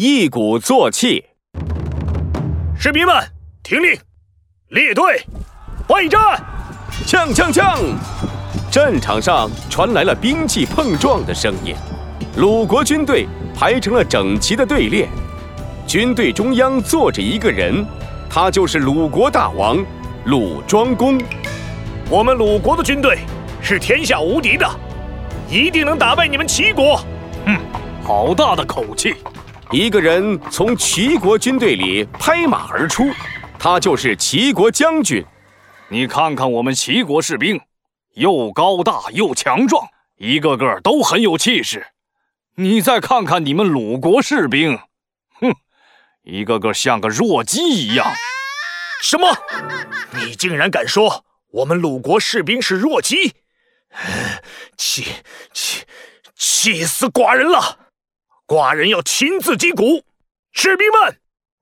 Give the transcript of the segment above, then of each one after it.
一鼓作气。士兵们，听令，列队，备战！锵锵锵！战场上传来了兵器碰撞的声音。鲁国军队排成了整齐的队列，军队中央坐着一个人，他就是鲁国大王鲁庄公。我们鲁国的军队是天下无敌的，一定能打败你们齐国。嗯，好大的口气！一个人从齐国军队里拍马而出，他就是齐国将军。你看看我们齐国士兵，又高大又强壮，一个个都很有气势。你再看看你们鲁国士兵，哼，一个个像个弱鸡一样。什么？你竟然敢说我们鲁国士兵是弱鸡？气气气死寡人了！寡人要亲自击鼓，士兵们，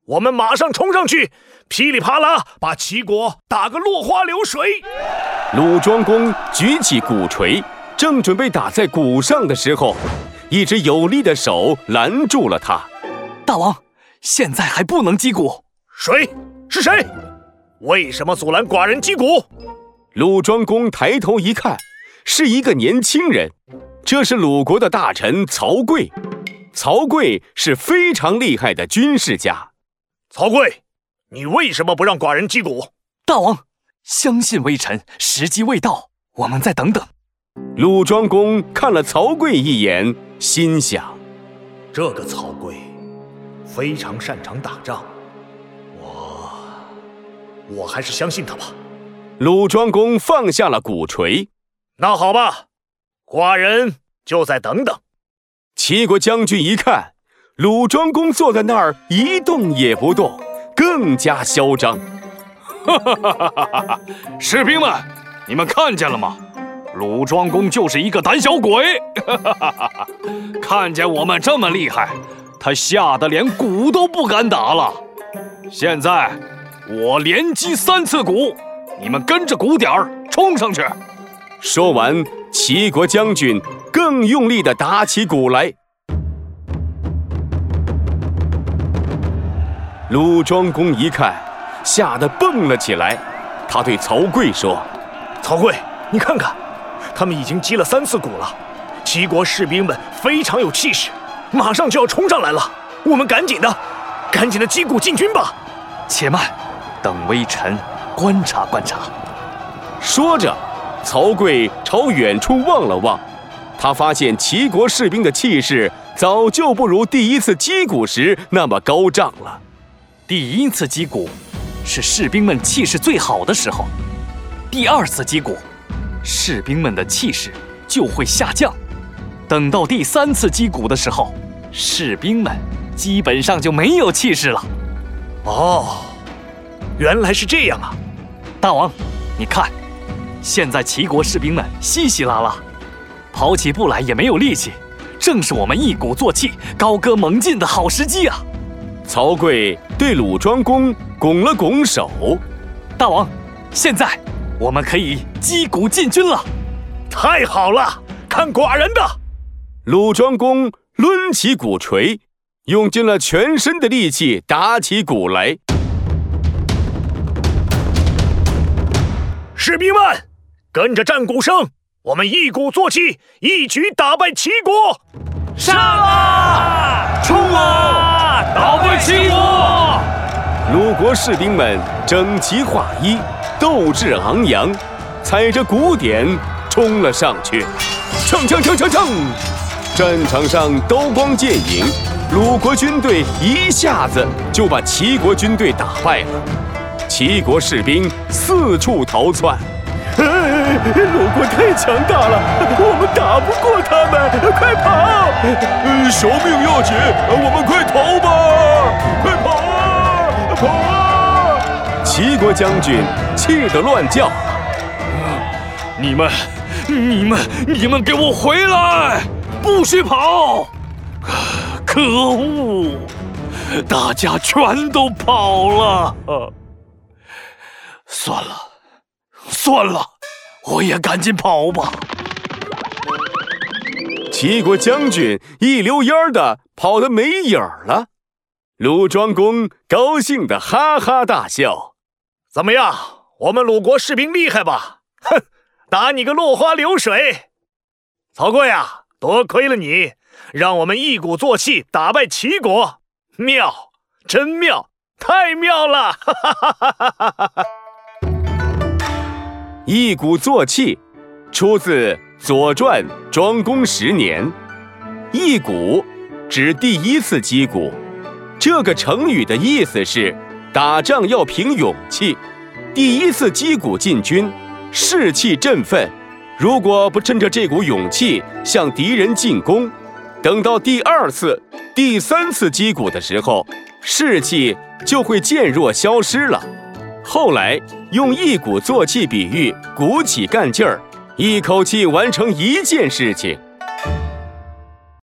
我们马上冲上去，噼里啪啦把齐国打个落花流水。鲁庄公举起鼓槌，正准备打在鼓上的时候。一只有力的手拦住了他，大王，现在还不能击鼓。谁？是谁？为什么阻拦寡人击鼓？鲁庄公抬头一看，是一个年轻人，这是鲁国的大臣曹刿。曹刿是非常厉害的军事家。曹刿，你为什么不让寡人击鼓？大王，相信微臣，时机未到，我们再等等。鲁庄公看了曹刿一眼。心想：这个曹刿非常擅长打仗，我我还是相信他吧。鲁庄公放下了鼓槌，那好吧，寡人就再等等。齐国将军一看鲁庄公坐在那儿一动也不动，更加嚣张。哈哈哈哈哈哈！士兵们，你们看见了吗？鲁庄公就是一个胆小鬼，看见我们这么厉害，他吓得连鼓都不敢打了。现在我连击三次鼓，你们跟着鼓点儿冲上去。说完，齐国将军更用力地打起鼓来。鲁庄公一看，吓得蹦了起来，他对曹刿说：“曹刿，你看看。”他们已经击了三次鼓了，齐国士兵们非常有气势，马上就要冲上来了。我们赶紧的，赶紧的击鼓进军吧。且慢，等微臣观察观察。说着，曹刿朝远处望了望，他发现齐国士兵的气势早就不如第一次击鼓时那么高涨了。第一次击鼓是士兵们气势最好的时候，第二次击鼓。士兵们的气势就会下降，等到第三次击鼓的时候，士兵们基本上就没有气势了。哦，原来是这样啊！大王，你看，现在齐国士兵们稀稀拉拉，跑起步来也没有力气，正是我们一鼓作气、高歌猛进的好时机啊！曹刿对鲁庄公拱了拱手：“大王，现在。”我们可以击鼓进军了，太好了！看寡人的！鲁庄公抡起鼓槌，用尽了全身的力气打起鼓来。士兵们，跟着战鼓声，我们一鼓作气，一举打败齐国！上啊！冲啊！打败齐国！鲁国士兵们整齐划一。斗志昂扬，踩着鼓点冲了上去，锵锵锵锵锵！战场上刀光剑影，鲁国军队一下子就把齐国军队打败了。齐国士兵四处逃窜，鲁国太强大了，我们打不过他们，快跑！小命要紧，我们快逃吧！快跑啊！跑啊！齐国将军。气得乱叫！你们、你们、你们给我回来！不许跑！可恶！大家全都跑了。算了，算了，我也赶紧跑吧。齐国将军一溜烟儿的跑得没影儿了。鲁庄公高兴的哈哈大笑。怎么样，我们鲁国士兵厉害吧？哼，打你个落花流水！曹刿呀，多亏了你，让我们一鼓作气打败齐国，妙，真妙，太妙了！哈哈哈哈哈哈！一鼓作气，出自《左传》庄公十年。一鼓指第一次击鼓，这个成语的意思是打仗要凭勇气，第一次击鼓进军，士气振奋。如果不趁着这股勇气向敌人进攻，等到第二次、第三次击鼓的时候，士气就会渐弱消失了。后来用一鼓作气比喻鼓起干劲儿，一口气完成一件事情。